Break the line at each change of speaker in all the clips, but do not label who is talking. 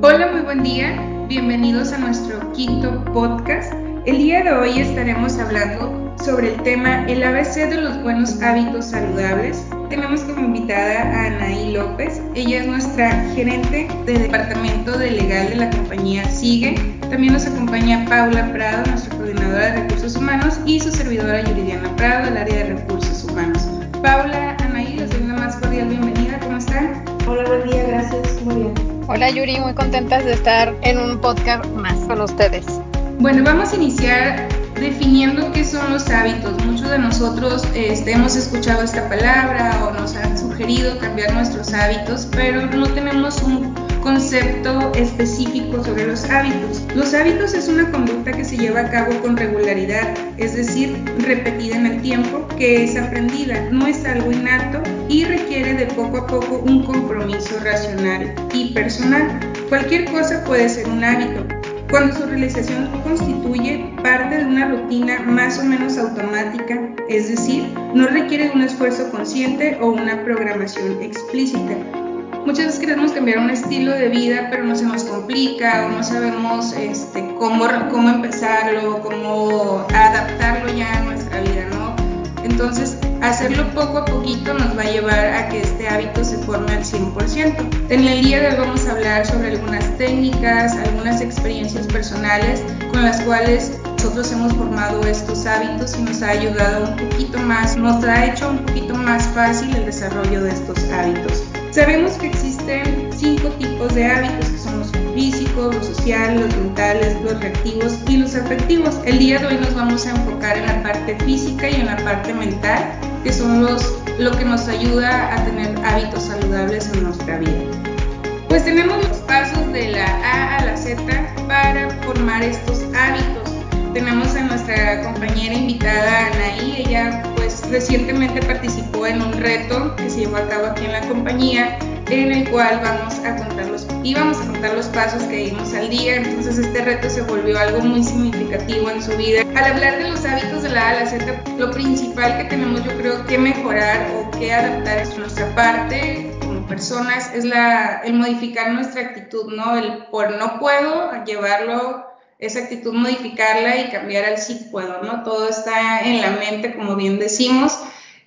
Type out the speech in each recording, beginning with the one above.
Hola, muy buen día. Bienvenidos a nuestro quinto podcast. El día de hoy estaremos hablando sobre el tema el ABC de los buenos hábitos saludables. Tenemos como invitada a Anaí López. Ella es nuestra gerente de departamento de legal de la compañía Sigue. También nos acompaña Paula Prado, nuestra coordinadora de recursos humanos, y su servidora Yuridiana Prado, del área de recursos humanos. Paula,
Hola
Yuri, muy contentas de estar en un podcast más con ustedes.
Bueno, vamos a iniciar definiendo qué son los hábitos. Muchos de nosotros este, hemos escuchado esta palabra o nos han sugerido cambiar nuestros hábitos, pero no tenemos un concepto específico sobre los hábitos. Los hábitos es una conducta que se lleva a cabo con regularidad, es decir, repetida en el tiempo, que es aprendida, no es algo innato y requiere de poco a poco un compromiso racional y personal. Cualquier cosa puede ser un hábito, cuando su realización constituye parte de una rutina más o menos automática, es decir, no requiere un esfuerzo consciente o una programación explícita. Muchas veces queremos cambiar un estilo de vida, pero no se nos complica o no sabemos este, cómo, cómo empezarlo, cómo adaptarlo ya a nuestra vida, ¿no? Entonces, hacerlo poco a poquito nos va a llevar a que este hábito se forme al 100%. En el día de hoy vamos a hablar sobre algunas técnicas, algunas experiencias personales con las cuales nosotros hemos formado estos hábitos y nos ha ayudado un poquito más, nos ha hecho un poquito más fácil el desarrollo de estos hábitos. Sabemos que existen cinco tipos de hábitos que son los físicos, los sociales, los mentales, los reactivos y los afectivos. El día de hoy nos vamos a enfocar en la parte física y en la parte mental, que son los lo que nos ayuda a tener hábitos saludables en nuestra vida. Pues tenemos los pasos de la A a la Z para formar estos hábitos. Tenemos a nuestra compañera invitada Anaí, ella pues recientemente participó en un reto que se llevó a cabo aquí en la compañía en el cual vamos a contar los íbamos a contar los pasos que dimos al día, entonces este reto se volvió algo muy significativo en su vida. Al hablar de los hábitos de la A la Z, lo principal que tenemos yo creo que mejorar o que adaptar en nuestra parte como personas es la, el modificar nuestra actitud, ¿no? El por no puedo llevarlo esa actitud modificarla y cambiar al sí puedo, ¿no? Todo está en la mente, como bien decimos.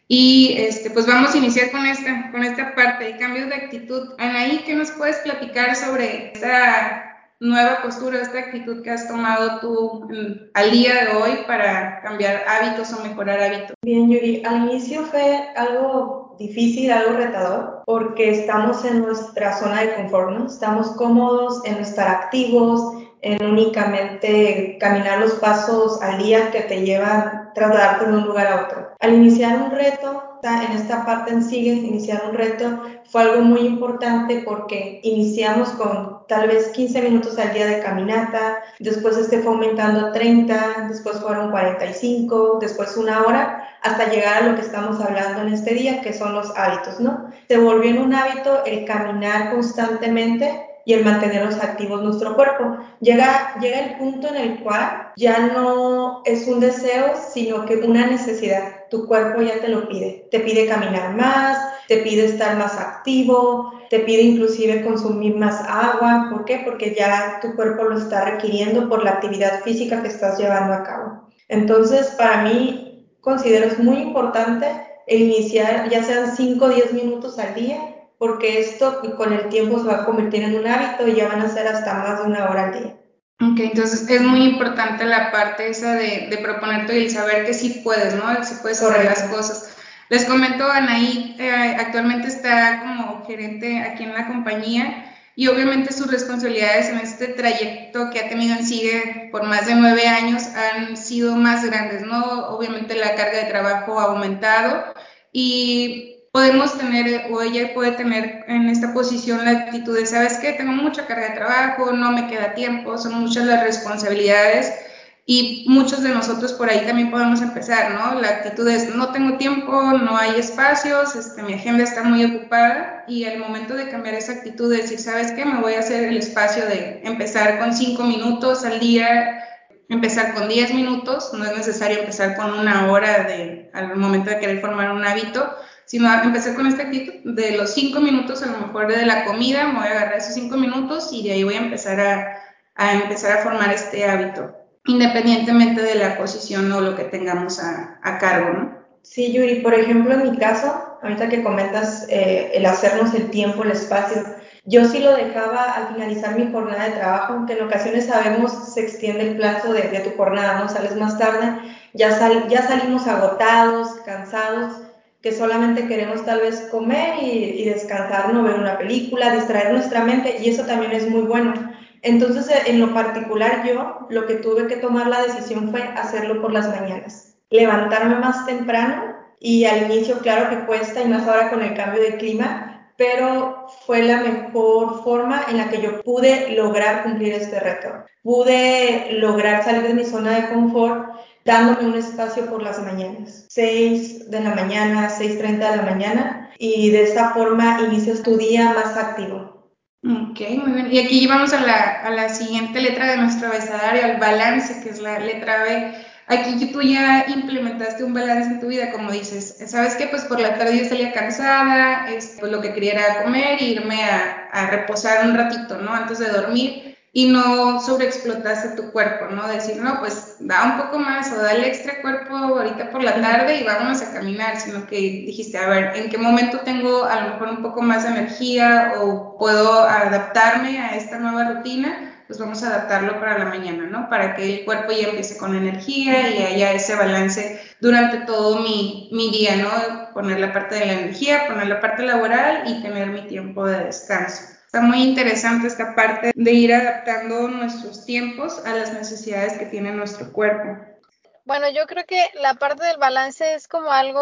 Y este, pues vamos a iniciar con esta, con esta parte de cambios de actitud. Anaí, ¿qué nos puedes platicar sobre esta nueva postura, esta actitud que has tomado tú al día de hoy para cambiar hábitos o mejorar hábitos?
Bien, Yuri, al inicio fue algo difícil, algo retador, porque estamos en nuestra zona de confort, ¿no? Estamos cómodos en estar activos, en únicamente caminar los pasos al día que te llevan trasladarte de un lugar a otro. Al iniciar un reto, en esta parte en sigue, iniciar un reto fue algo muy importante porque iniciamos con tal vez 15 minutos al día de caminata, después este fue aumentando a 30, después fueron 45, después una hora, hasta llegar a lo que estamos hablando en este día, que son los hábitos, ¿no? Se volvió en un hábito el caminar constantemente y el mantenernos activos nuestro cuerpo. Llega, llega el punto en el cual ya no es un deseo, sino que una necesidad. Tu cuerpo ya te lo pide. Te pide caminar más, te pide estar más activo, te pide inclusive consumir más agua. ¿Por qué? Porque ya tu cuerpo lo está requiriendo por la actividad física que estás llevando a cabo. Entonces, para mí, considero es muy importante iniciar, ya sean 5 o 10 minutos al día, porque esto con el tiempo se va a convertir en un hábito y ya van a ser hasta más de una hora al día.
Ok, entonces es muy importante la parte esa de, de proponerte y el saber que sí puedes, ¿no? Que sí puedes hacer las cosas. Les comento, Anaí eh, actualmente está como gerente aquí en la compañía y obviamente sus responsabilidades en este trayecto que ha tenido en SIGUE por más de nueve años han sido más grandes, ¿no? Obviamente la carga de trabajo ha aumentado y podemos tener, o ella puede tener en esta posición la actitud de, ¿sabes qué? Tengo mucha carga de trabajo, no me queda tiempo, son muchas las responsabilidades y muchos de nosotros por ahí también podemos empezar, ¿no? La actitud es, no tengo tiempo, no hay espacios, este, mi agenda está muy ocupada y el momento de cambiar esa actitud de decir, ¿sabes qué? Me voy a hacer el espacio de empezar con cinco minutos al día, empezar con diez minutos, no es necesario empezar con una hora de, al momento de querer formar un hábito, sino empezar con esta actitud de los cinco minutos, a lo mejor de la comida, me voy a agarrar esos cinco minutos y de ahí voy a empezar a, a empezar a formar este hábito, independientemente de la posición o lo que tengamos a, a cargo, ¿no?
Sí, Yuri, por ejemplo, en mi caso, ahorita que comentas eh, el hacernos el tiempo, el espacio, yo sí lo dejaba al finalizar mi jornada de trabajo, aunque en ocasiones sabemos se extiende el plazo de, tu jornada, ¿no? Sales más tarde, ya, sal, ya salimos agotados, cansados, que solamente queremos tal vez comer y, descansar, no ver una película, distraer nuestra mente, y eso también es muy bueno. Entonces, en lo particular, yo lo que tuve que tomar la decisión fue hacerlo por las mañanas, levantarme más temprano y al inicio, claro que cuesta, y más ahora con el cambio de clima, pero fue la mejor forma en la que yo pude lograr cumplir este reto. Pude lograr salir de mi zona de confort dándome un espacio por las mañanas, 6 de la mañana, 6.30 de la mañana, y de esta forma inicias tu día más activo.
Ok, muy bien. Y aquí vamos a la, a la siguiente letra de nuestro abecedario, al balance, que es la letra B Aquí tú ya implementaste un balance en tu vida, como dices, ¿sabes qué? Pues por la tarde yo salía cansada, es, pues lo que quería era comer irme a, a, reposar un ratito, ¿no? Antes de dormir y no sobreexplotaste tu cuerpo, ¿no? Decir, no, pues da un poco más o da el extra cuerpo ahorita por la tarde y vámonos a caminar, sino que dijiste, a ver, ¿en qué momento tengo a lo mejor un poco más de energía o puedo adaptarme a esta nueva rutina? pues vamos a adaptarlo para la mañana, ¿no? Para que el cuerpo ya empiece con energía y haya ese balance durante todo mi, mi día, ¿no? Poner la parte de la energía, poner la parte laboral y tener mi tiempo de descanso. Está muy interesante esta parte de ir adaptando nuestros tiempos a las necesidades que tiene nuestro cuerpo.
Bueno, yo creo que la parte del balance es como algo,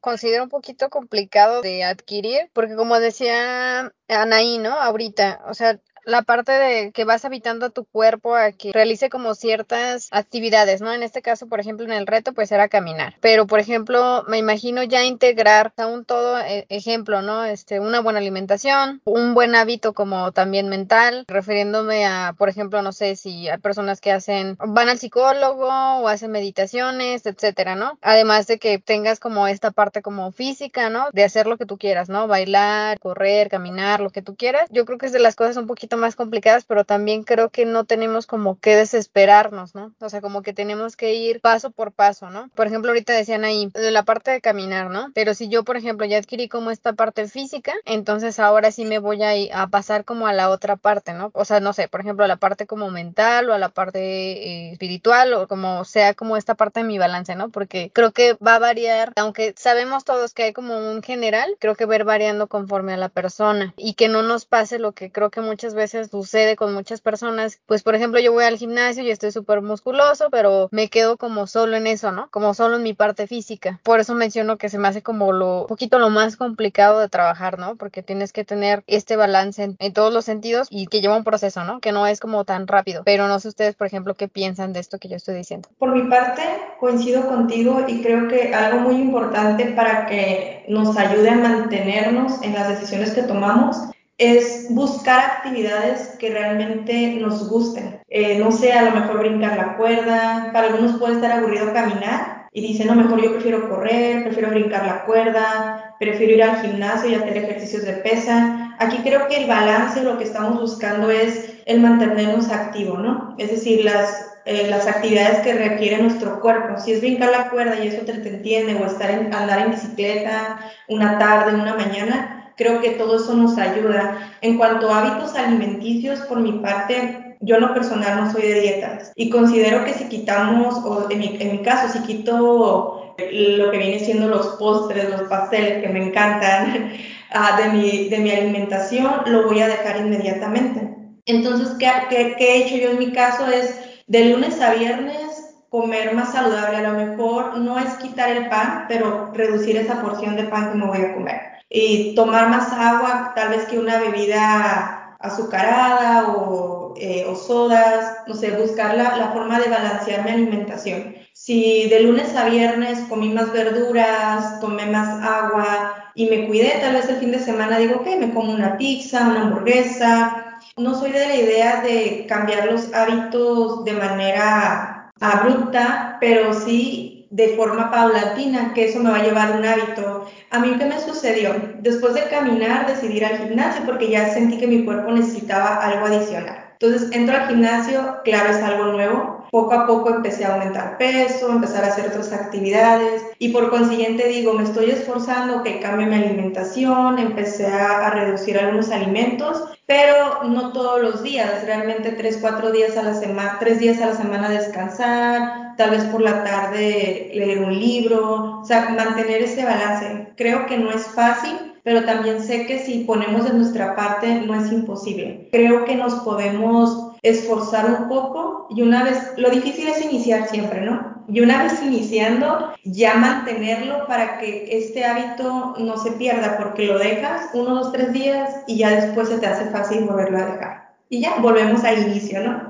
considero un poquito complicado de adquirir, porque como decía Anaí, ¿no? Ahorita, o sea, la parte de que vas habitando a tu cuerpo a que realice como ciertas actividades, ¿no? En este caso, por ejemplo, en el reto, pues era caminar. Pero, por ejemplo, me imagino ya integrar a un todo e, ejemplo, ¿no? Este, una buena alimentación, un buen hábito como también mental, refiriéndome a, por ejemplo, no sé si hay personas que hacen, van al psicólogo o hacen meditaciones, etcétera, ¿no? Además de que tengas como esta parte como física, ¿no? De hacer lo que tú quieras, ¿no? Bailar, correr, caminar, lo que tú quieras. Yo creo que es de las cosas un poquito más complicadas, pero también creo que no tenemos como que desesperarnos, ¿no? O sea, como que tenemos que ir paso por paso, ¿no? Por ejemplo, ahorita decían ahí de la parte de caminar, ¿no? Pero si yo, por ejemplo, ya adquirí como esta parte física, entonces ahora sí me voy a, a pasar como a la otra parte, ¿no? O sea, no sé, por ejemplo, a la parte como mental o a la parte eh, espiritual o como sea como esta parte de mi balance, ¿no? Porque creo que va a variar, aunque sabemos todos que hay como un general, creo que ir variando conforme a la persona y que no nos pase lo que creo que muchas veces sucede con muchas personas. Pues, por ejemplo, yo voy al gimnasio y estoy súper musculoso, pero me quedo como solo en eso, ¿no? Como solo en mi parte física. Por eso menciono que se me hace como lo, poquito lo más complicado de trabajar, ¿no? Porque tienes que tener este balance en, en todos los sentidos y que lleva un proceso, ¿no? Que no es como tan rápido. Pero no sé ustedes, por ejemplo, qué piensan de esto que yo estoy diciendo.
Por mi parte, coincido contigo y creo que algo muy importante para que nos ayude a mantenernos en las decisiones que tomamos es buscar actividades que realmente nos gusten. Eh, no sé, a lo mejor brincar la cuerda, para algunos puede estar aburrido caminar y dicen, no, mejor yo prefiero correr, prefiero brincar la cuerda, prefiero ir al gimnasio y hacer ejercicios de pesa. Aquí creo que el balance, lo que estamos buscando es el mantenernos activos, ¿no? Es decir, las, eh, las actividades que requiere nuestro cuerpo. Si es brincar la cuerda y eso te, entiende, o estar andar en bicicleta una tarde, una mañana, creo que todo eso nos ayuda. En cuanto a hábitos alimenticios, por mi parte, yo en lo personal no soy de dietas y considero que si quitamos, o en mi, caso, si quito lo que viene siendo los postres, los pasteles que me encantan uh, de, mi, alimentación, lo voy a dejar inmediatamente. Entonces, ¿qué, ¿qué, qué, he hecho yo en mi caso? Es de lunes a viernes comer más saludable. A lo mejor no es quitar el pan, pero reducir esa porción de pan que me voy a comer y tomar más agua, tal vez que una bebida azucarada o, eh, sodas, no sé, buscar la, la, forma de balancear mi alimentación. Si de lunes a viernes comí más verduras, tomé más agua y me cuidé, tal vez el fin de semana digo, que me como una pizza, una hamburguesa. No soy de la idea de cambiar los hábitos de manera abrupta, pero sí de forma paulatina, que eso me va a llevar un hábito. A mí, ¿qué me sucedió? Después de caminar, decidí ir al gimnasio porque ya sentí que mi cuerpo necesitaba algo adicional. Entonces entro al gimnasio, claro, es algo nuevo. Poco a poco empecé a aumentar peso, empezar a hacer otras actividades y por consiguiente digo, me estoy esforzando que cambie mi alimentación, empecé a, a reducir algunos alimentos, pero no todos los días, realmente tres, cuatro días a la semana, tres días a la semana descansar, tal vez por la tarde leer un libro, o sea, mantener ese balance. Creo que no es fácil, pero también sé que si ponemos de nuestra parte no es imposible. Creo que nos podemos esforzar un poco y una vez, lo difícil es iniciar siempre, ¿no? Y una vez iniciando, ya mantenerlo para que este hábito no se pierda, porque lo dejas uno, dos, tres días y ya después se te hace fácil volverlo a dejar. Y ya volvemos al inicio, ¿no?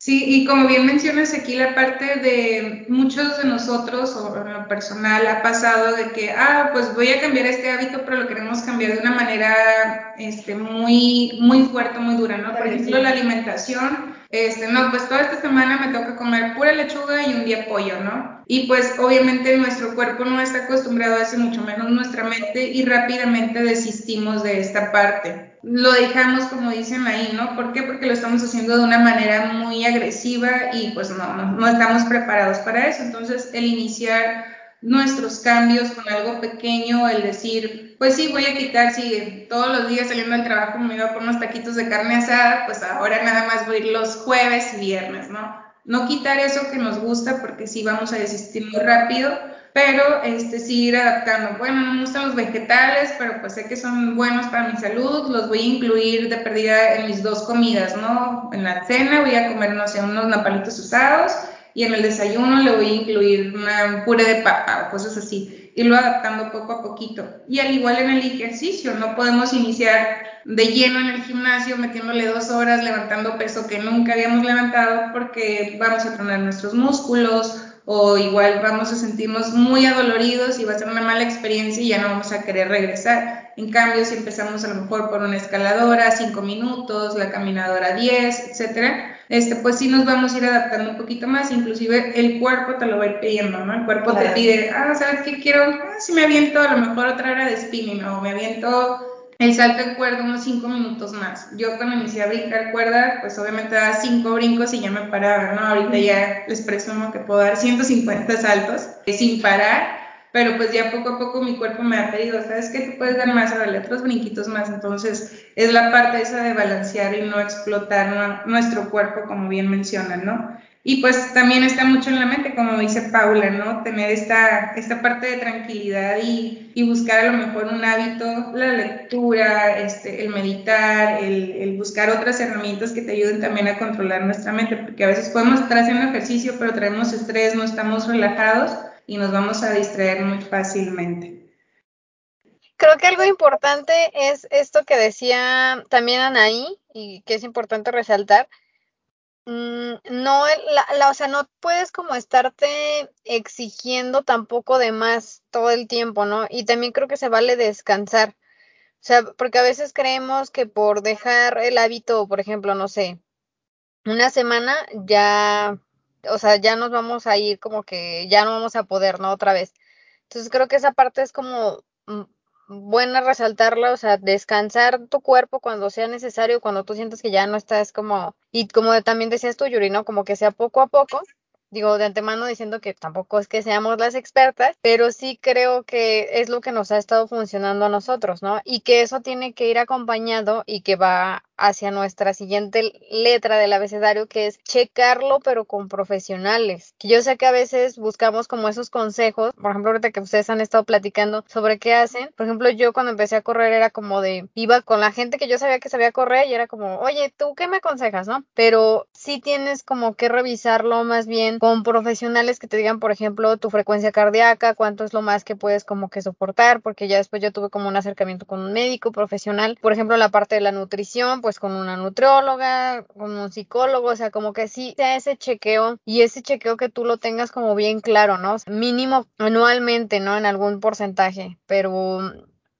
Sí, y como bien mencionas aquí la parte de muchos de nosotros o en lo personal ha pasado de que, ah, pues voy a cambiar este hábito, pero lo queremos cambiar de una manera este, muy, muy fuerte, muy dura, ¿no? Por ejemplo, la alimentación, este, no, pues toda esta semana me toca comer pura lechuga y un día pollo, ¿no? Y pues obviamente nuestro cuerpo no está acostumbrado a eso, mucho menos nuestra mente, y rápidamente desistimos de esta parte. Lo dejamos como dicen ahí, ¿no? ¿Por qué? Porque lo estamos haciendo de una manera muy agresiva y pues no, no, estamos preparados para eso. Entonces, el iniciar nuestros cambios con algo pequeño, el decir, pues sí, voy a quitar, si todos los días saliendo del trabajo me iba por unos taquitos de carne asada, pues ahora nada más voy a ir los jueves y viernes, ¿no? No quitar eso que nos gusta porque sí vamos a desistir muy rápido, pero este, sí ir adaptando. Bueno, no me gustan los vegetales, pero pues sé que son buenos para mi salud, los voy a incluir de perdida en mis dos comidas, ¿no? En la cena voy a comer, no sé, unos napalitos usados y en el desayuno le voy a incluir una puré de papa o cosas así, irlo adaptando poco a poquito. Y al igual en el ejercicio, no podemos iniciar de lleno en el gimnasio metiéndole dos horas levantando peso que nunca habíamos levantado porque vamos a tronar nuestros músculos o igual vamos a sentirnos muy adoloridos y va a ser una mala experiencia y ya no vamos a querer regresar. En cambio, si empezamos a lo mejor por una escaladora, 5 minutos, la caminadora 10, etcétera, este, pues sí nos vamos a ir adaptando un poquito más, inclusive el cuerpo te lo va a ir pidiendo, ¿no? El cuerpo te pide, ah, ¿sabes qué quiero? Ah, si me aviento a lo mejor otra hora de spinning o me aviento el salto en cuerda unos 5 minutos más. Yo cuando inicié a brincar cuerda, pues obviamente daba 5 brincos y ya me paraba, ¿no? Ahorita ya les presumo que puedo dar 150 saltos sin parar, pero pues ya poco a poco mi cuerpo me ha pedido, ¿sabes qué? Tú puedes dar más, darle otros brinquitos más. Entonces es la parte esa de balancear y no explotar nuestro cuerpo, como bien mencionan, ¿no? Y pues también está mucho en la mente, como dice Paula, ¿no? Tener esta, esta parte de tranquilidad y, y buscar a lo mejor un hábito, la lectura, este, el meditar, el, el, buscar otras herramientas que te ayuden también a controlar nuestra mente, porque a veces podemos estar haciendo ejercicio, pero traemos estrés, no estamos relajados y nos vamos a distraer muy fácilmente.
Creo que algo importante es esto que decía también Anaí y que es importante resaltar, no, la, o sea, no puedes como estarte exigiendo tampoco de más todo el tiempo, ¿no? Y también creo que se vale descansar. O sea, porque a veces creemos que por dejar el hábito, por ejemplo, no sé, una semana ya, o sea, ya nos vamos a ir como que ya no vamos a poder, ¿no? Otra vez. Entonces creo que esa parte es como mm, buena resaltarla, o sea, descansar tu cuerpo cuando sea necesario, cuando tú sientes que ya no estás como, y como también decías tú, Yuri, ¿no? Como que sea poco a poco, digo de antemano diciendo que tampoco es que seamos las expertas, pero sí creo que es lo que nos ha estado funcionando a nosotros, ¿no? Y que eso tiene que ir acompañado y que va hacia nuestra siguiente letra del abecedario, que es checarlo, pero con profesionales. Que yo sé que a veces buscamos como esos consejos, por ejemplo, ahorita que ustedes han estado platicando sobre qué hacen. Por ejemplo, yo cuando empecé a correr era como de, iba con la gente que yo sabía que sabía correr y era como, oye, ¿tú qué me aconsejas, no? Pero sí tienes como que revisarlo más bien con profesionales que te digan, por ejemplo, tu frecuencia cardíaca, cuánto es lo más que puedes como que soportar, porque ya después yo tuve como un acercamiento con un médico profesional, por ejemplo, la parte de la nutrición, pues con una nutrióloga, con un psicólogo, o sea, como que sí sea ese chequeo y ese chequeo que tú lo tengas como bien claro, ¿no? Mínimo anualmente, ¿no? En algún porcentaje, pero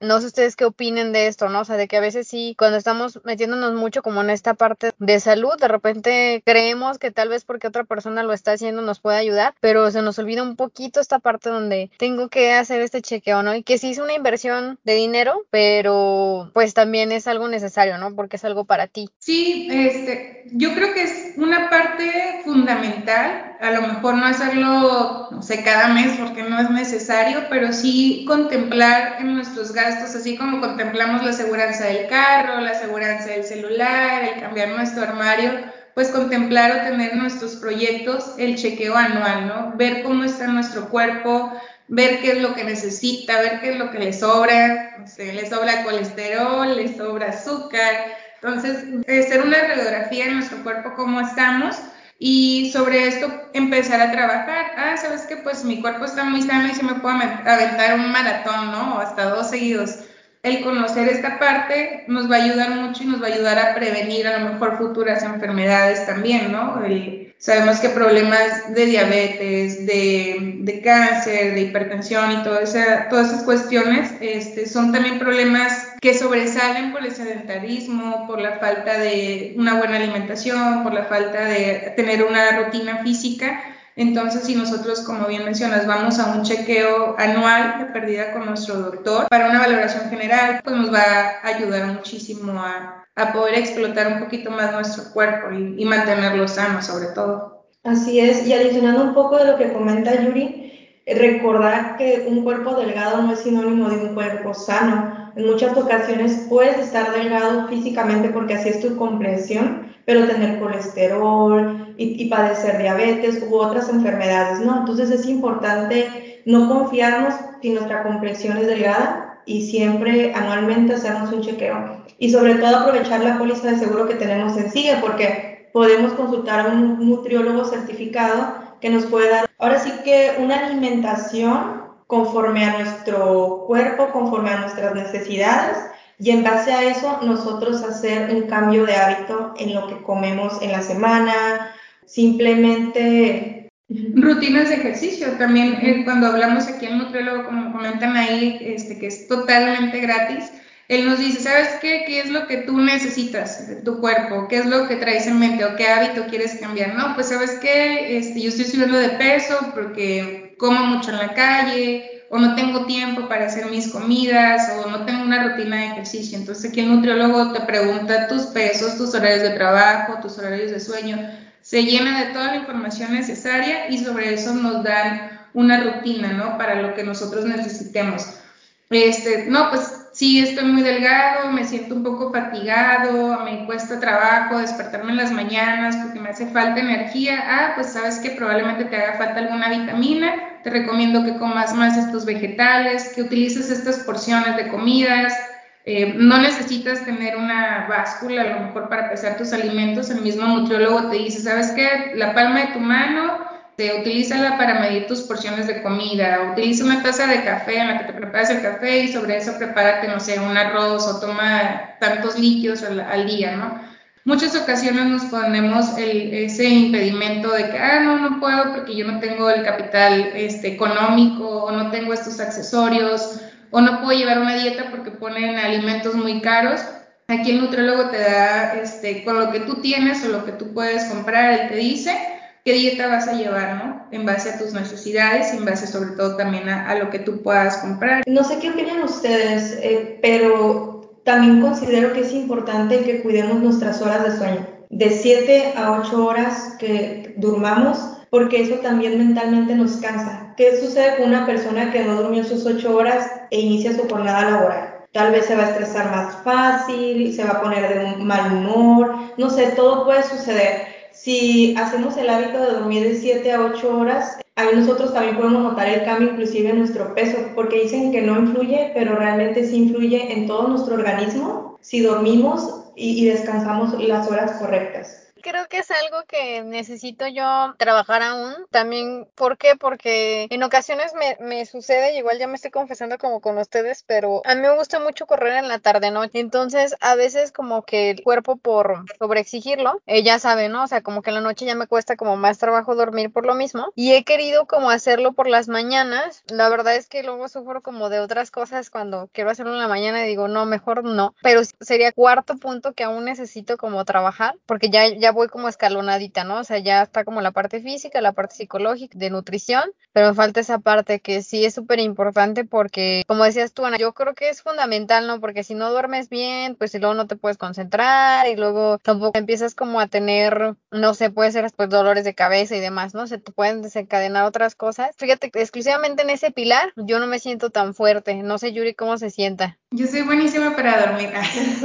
no sé ustedes qué opinen de esto, ¿no? O sea, de que a veces sí, cuando estamos metiéndonos mucho como en esta parte de salud, de repente creemos que tal vez porque otra persona lo está haciendo nos puede ayudar, pero se nos olvida un poquito esta parte donde tengo que hacer este chequeo, ¿no? Y que sí es una inversión de dinero, pero pues también es algo necesario, ¿no? Porque es algo para ti.
Sí, este, yo creo que es una parte fundamental, a lo mejor no hacerlo, no sé, cada mes porque no es necesario, pero sí contemplar en nuestros gastos, así como contemplamos la aseguranza del carro, la aseguranza del celular, el cambiar nuestro armario, pues contemplar o tener nuestros proyectos el chequeo anual, ¿no? Ver cómo está nuestro cuerpo, ver qué es lo que necesita, ver qué es lo que le sobra, no le sobra colesterol, le sobra azúcar. Entonces, hacer una radiografía de nuestro cuerpo, cómo estamos, y sobre esto empezar a trabajar. Ah, sabes que pues mi cuerpo está muy sano y se me puedo aventar un maratón, ¿no? O hasta dos seguidos. El conocer esta parte nos va a ayudar mucho y nos va a ayudar a prevenir a lo mejor futuras enfermedades también, ¿no? Sabemos que problemas de diabetes, de, de cáncer, de hipertensión y todo esa, todas esas cuestiones este, son también problemas que sobresalen por el sedentarismo, por la falta de una buena alimentación, por la falta de tener una rutina física. Entonces, si nosotros, como bien mencionas, vamos a un chequeo anual de pérdida con nuestro doctor para una valoración general, pues nos va a ayudar muchísimo a, a poder explotar un poquito más nuestro cuerpo y, mantenerlo sano sobre todo.
Así es, y adicionando un poco de lo que comenta Yuri, recordar que un cuerpo delgado no es sinónimo de un cuerpo sano. En muchas ocasiones puedes estar delgado físicamente porque así es tu complexión, pero tener colesterol y, y, padecer diabetes u otras enfermedades, ¿no? Entonces es importante no confiarnos si nuestra complexión es delgada y siempre anualmente hacernos un chequeo. Y sobre todo aprovechar la póliza de seguro que tenemos en SIGE porque podemos consultar a un nutriólogo certificado que nos puede dar ahora sí que una alimentación conforme a nuestro cuerpo, conforme a nuestras necesidades y en base a eso nosotros hacer un cambio de hábito en lo que comemos en la semana, simplemente
rutinas de ejercicio. También eh, cuando hablamos aquí al nutriólogo, como comentan ahí, este, que es totalmente gratis, él nos dice, ¿sabes qué? ¿Qué es lo que tú necesitas de tu cuerpo? ¿Qué es lo que traes en mente o qué hábito quieres cambiar? No, pues sabes qué, este, yo estoy subiendo de peso porque como mucho en la calle o no tengo tiempo para hacer mis comidas o no tengo una rutina de ejercicio. Entonces aquí el nutriólogo te pregunta tus pesos, tus horarios de trabajo, tus horarios de sueño. Se llena de toda la información necesaria y sobre eso nos dan una rutina, ¿no? Para lo que nosotros necesitemos. Este, no, pues sí, estoy muy delgado, me siento un poco fatigado, me cuesta trabajo despertarme en las mañanas porque me hace falta energía. Ah, pues sabes que probablemente te haga falta alguna vitamina. Te recomiendo que comas más estos vegetales, que utilices estas porciones de comidas. Eh, no necesitas tener una báscula a lo mejor para pesar tus alimentos. El mismo nutriólogo te dice, ¿sabes qué? La palma de tu mano este, utilízala para medir tus porciones de comida, utiliza una taza de café en la que te preparas el café y sobre eso prepárate, no sé, un arroz o toma tantos líquidos al, día, ¿no? Muchas ocasiones nos ponemos ese impedimento de que, ah, no, no puedo porque yo no tengo el capital este, económico o no tengo estos accesorios o no puedo llevar una dieta porque ponen alimentos muy caros. Aquí el nutriólogo te da, este, con lo que tú tienes o lo que tú puedes comprar, él te dice, qué dieta vas a llevar, ¿no? En base a tus necesidades en base sobre todo también a, lo que tú puedas comprar.
No sé qué opinan ustedes, eh, pero también considero que es importante que cuidemos nuestras horas de sueño. De 7 a 8 horas que durmamos, porque eso también mentalmente nos cansa. ¿Qué sucede con una persona que no durmió sus 8 horas e inicia su jornada laboral? Tal vez se va a estresar más fácil, se va a poner de mal humor, no sé, todo puede suceder si hacemos el hábito de dormir de 7 a 8 horas, ahí nosotros también podemos notar el cambio inclusive en nuestro peso, porque dicen que no influye, pero realmente sí influye en todo nuestro organismo si dormimos y, descansamos las horas correctas.
Creo que es algo que necesito yo trabajar aún. También, ¿por qué? Porque en ocasiones me, me sucede, igual ya me estoy confesando como con ustedes, pero a mí me gusta mucho correr en la tarde, ¿no? Entonces, a veces como que el cuerpo por sobreexigirlo, eh, ya sabe, ¿no? O sea, como que en la noche ya me cuesta como más trabajo dormir por lo mismo. Y he querido como hacerlo por las mañanas. La verdad es que luego sufro como de otras cosas cuando quiero hacerlo en la mañana y digo, no, mejor no. Pero sería cuarto punto que aún necesito como trabajar, porque ya, ya voy como escalonadita, ¿no? O sea, ya está como la parte física, la parte psicológica, de nutrición, pero me falta esa parte que sí es súper importante porque, como decías tú, Ana, yo creo que es fundamental, ¿no? Porque si no duermes bien, pues si luego no te puedes concentrar y luego tampoco empiezas como a tener, no sé, puede ser después dolores de cabeza y demás, ¿no? Se pueden desencadenar otras cosas. Fíjate exclusivamente en ese pilar yo no me siento tan fuerte. No sé, Yuri, cómo se sienta.
Yo soy buenísima para dormir.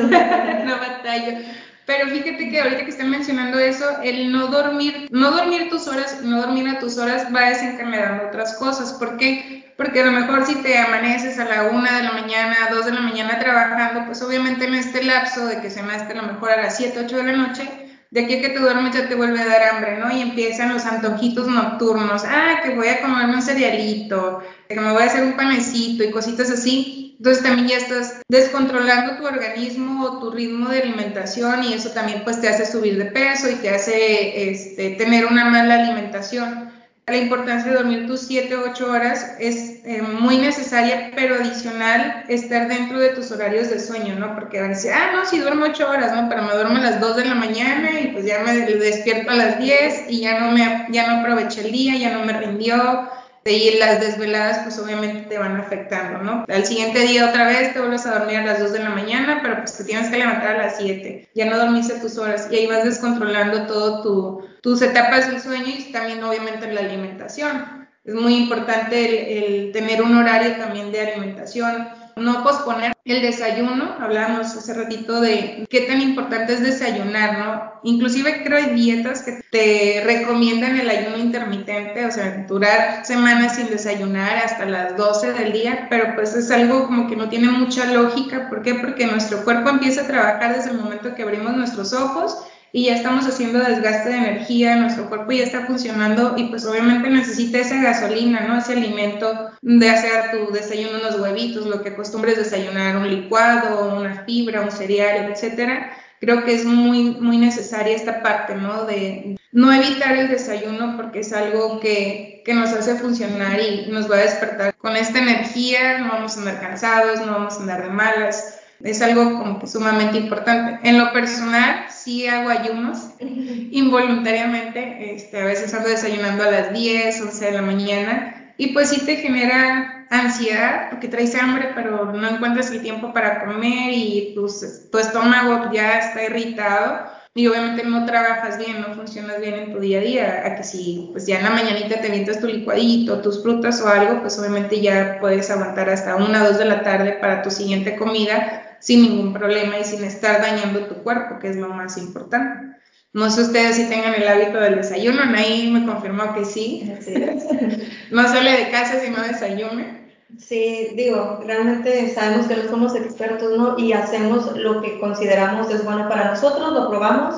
no batallo. Pero fíjate que ahorita que están mencionando eso, el no dormir, no dormir tus horas, no dormir a tus horas va desencadenando otras cosas. ¿Por qué? Porque a lo mejor si te amaneces a la una de la mañana, dos de la mañana trabajando, pues obviamente en este lapso de que se me a lo mejor a las 7, 8 de la noche, de aquí a que te duermes ya te vuelve a dar hambre, ¿no? Y empiezan los antojitos nocturnos, ah, que voy a comerme un cerealito, que me voy a hacer un panecito y cositas así entonces también ya estás descontrolando tu organismo o tu ritmo de alimentación y eso también pues te hace subir de peso y te hace este, tener una mala alimentación. La importancia de dormir tus 7 o 8 horas es eh, muy necesaria, pero adicional estar dentro de tus horarios de sueño, ¿no? Porque van a decir, ah, no, sí duermo 8 horas, ¿no? Pero me duermo a las 2 de la mañana y pues ya me despierto a las 10 y ya no, me, ya no aproveché el día, ya no me rindió, y las desveladas pues obviamente te van afectando, ¿no? Al siguiente día otra vez te vuelves a dormir a las 2 de la mañana, pero pues te tienes que levantar a las 7, ya no dormiste tus horas y ahí vas descontrolando todo tu, tus etapas del sueño y también obviamente la alimentación. Es muy importante el, el tener un horario también de alimentación, no posponer el desayuno, hablábamos hace ratito de qué tan importante es desayunar, ¿no? Inclusive creo hay dietas que te recomiendan el ayuno intermitente, o sea, durar semanas sin desayunar hasta las 12 del día, pero pues es algo como que no tiene mucha lógica, ¿por qué? Porque nuestro cuerpo empieza a trabajar desde el momento que abrimos nuestros ojos y ya estamos haciendo desgaste de energía, nuestro cuerpo ya está funcionando y pues obviamente necesita esa gasolina, ¿no? Ese alimento de hacer tu desayuno unos huevitos, lo que acostumbres desayunar, un licuado, una fibra, un cereal, etcétera. Creo que es muy, muy necesaria esta parte, ¿no? De no evitar el desayuno porque es algo que, que nos hace funcionar y nos va a despertar con esta energía, no vamos a andar cansados, no vamos a andar de malas es algo como que sumamente importante. En lo personal, sí hago ayunos involuntariamente, este, a veces ando desayunando a las 10, 11 de la mañana y pues sí te genera ansiedad porque traes hambre pero no encuentras el tiempo para comer y tu, tu estómago ya está irritado y obviamente no trabajas bien, no funcionas bien en tu día a día, a que si pues ya en la mañanita te avientas tu licuadito, tus frutas o algo, pues obviamente ya puedes aguantar hasta una o dos de la tarde para tu siguiente comida sin ningún problema y sin estar dañando tu cuerpo, que es lo más importante. No sé ustedes si tengan el hábito del desayuno, ahí me confirmó que sí. no sale de casa si no desayune.
Sí, digo, realmente sabemos que no somos expertos, ¿no? Y hacemos lo que consideramos es bueno para nosotros, lo probamos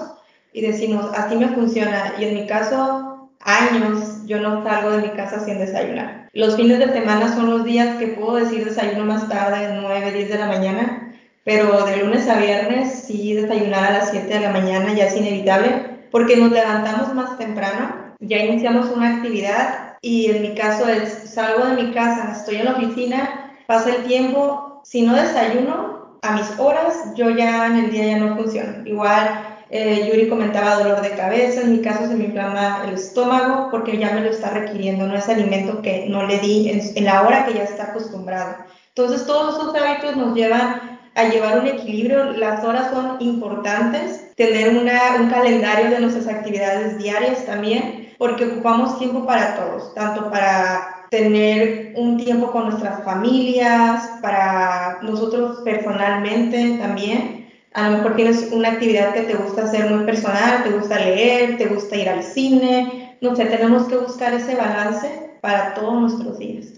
y decimos, así me funciona. Y en mi caso, años, yo no salgo de mi casa sin desayunar. Los fines de semana son los días que puedo decir desayuno más tarde, 9, 10 de la mañana, pero de lunes a viernes sí desayunar a las 7 de la mañana ya es inevitable porque nos levantamos más temprano, ya iniciamos una actividad y en mi caso es salgo de mi casa, estoy en la oficina, pasa el tiempo, si no desayuno a mis horas, yo ya en el día ya no funciono. Igual eh, Yuri comentaba dolor de cabeza, en mi caso se me inflama el estómago porque ya me lo está requiriendo, no es alimento que no le di en, en la hora que ya está acostumbrado. Entonces todos esos hábitos nos llevan a llevar un equilibrio. Las horas son importantes, tener una, un calendario de nuestras actividades diarias también, porque ocupamos tiempo para todos, tanto para tener un tiempo con nuestras familias, para nosotros personalmente también. A lo mejor tienes una actividad que te gusta hacer muy personal, te gusta leer, te gusta ir al cine, no sé, tenemos que buscar ese balance para todos nuestros días.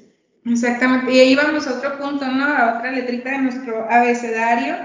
Exactamente, y ahí vamos a otro punto, ¿no? A otra letrita de nuestro abecedario,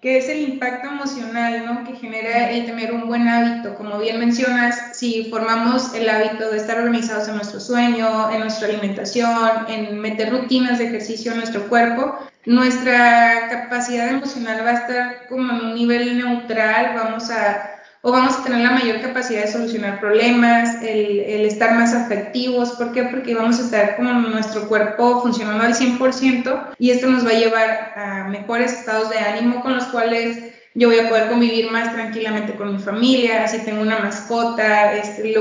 que es el impacto emocional, ¿no? Que genera el tener un buen hábito. Como bien mencionas, si formamos el hábito de estar organizados en nuestro sueño, en nuestra alimentación, en meter rutinas de ejercicio en nuestro cuerpo, nuestra capacidad emocional va a estar como en un nivel neutral, vamos a o vamos a tener la mayor capacidad de solucionar problemas, el, estar más afectivos. ¿Por qué? Porque vamos a estar con nuestro cuerpo funcionando al 100% y esto nos va a llevar a mejores estados de ánimo con los cuales yo voy a poder convivir más tranquilamente con mi familia, si tengo una mascota, este,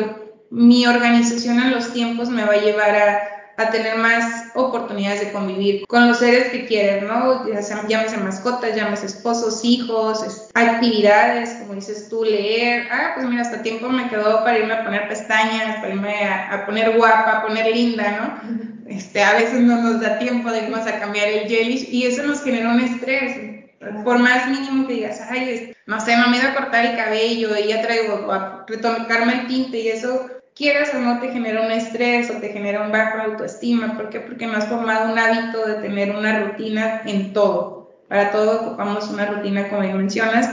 mi organización en los tiempos me va a llevar a a tener más oportunidades de convivir con los seres que quieren, ¿no? Ya sean, llámese mascotas, llámese esposos, hijos, actividades, como dices tú, leer. Ah, pues mira, hasta tiempo me quedó para irme a poner pestañas, para irme a, poner guapa, a poner linda, ¿no? Este, a veces no nos da tiempo de irnos a cambiar el gelish y eso nos genera un estrés. Por más mínimo que digas, ay, no sé, me ido a cortar el cabello y ya traigo a retocarme el tinte y eso quieras o no te genera un estrés o te genera un bajo autoestima. ¿Por qué? Porque no has formado un hábito de tener una rutina en todo. Para todo ocupamos una rutina, como mencionas,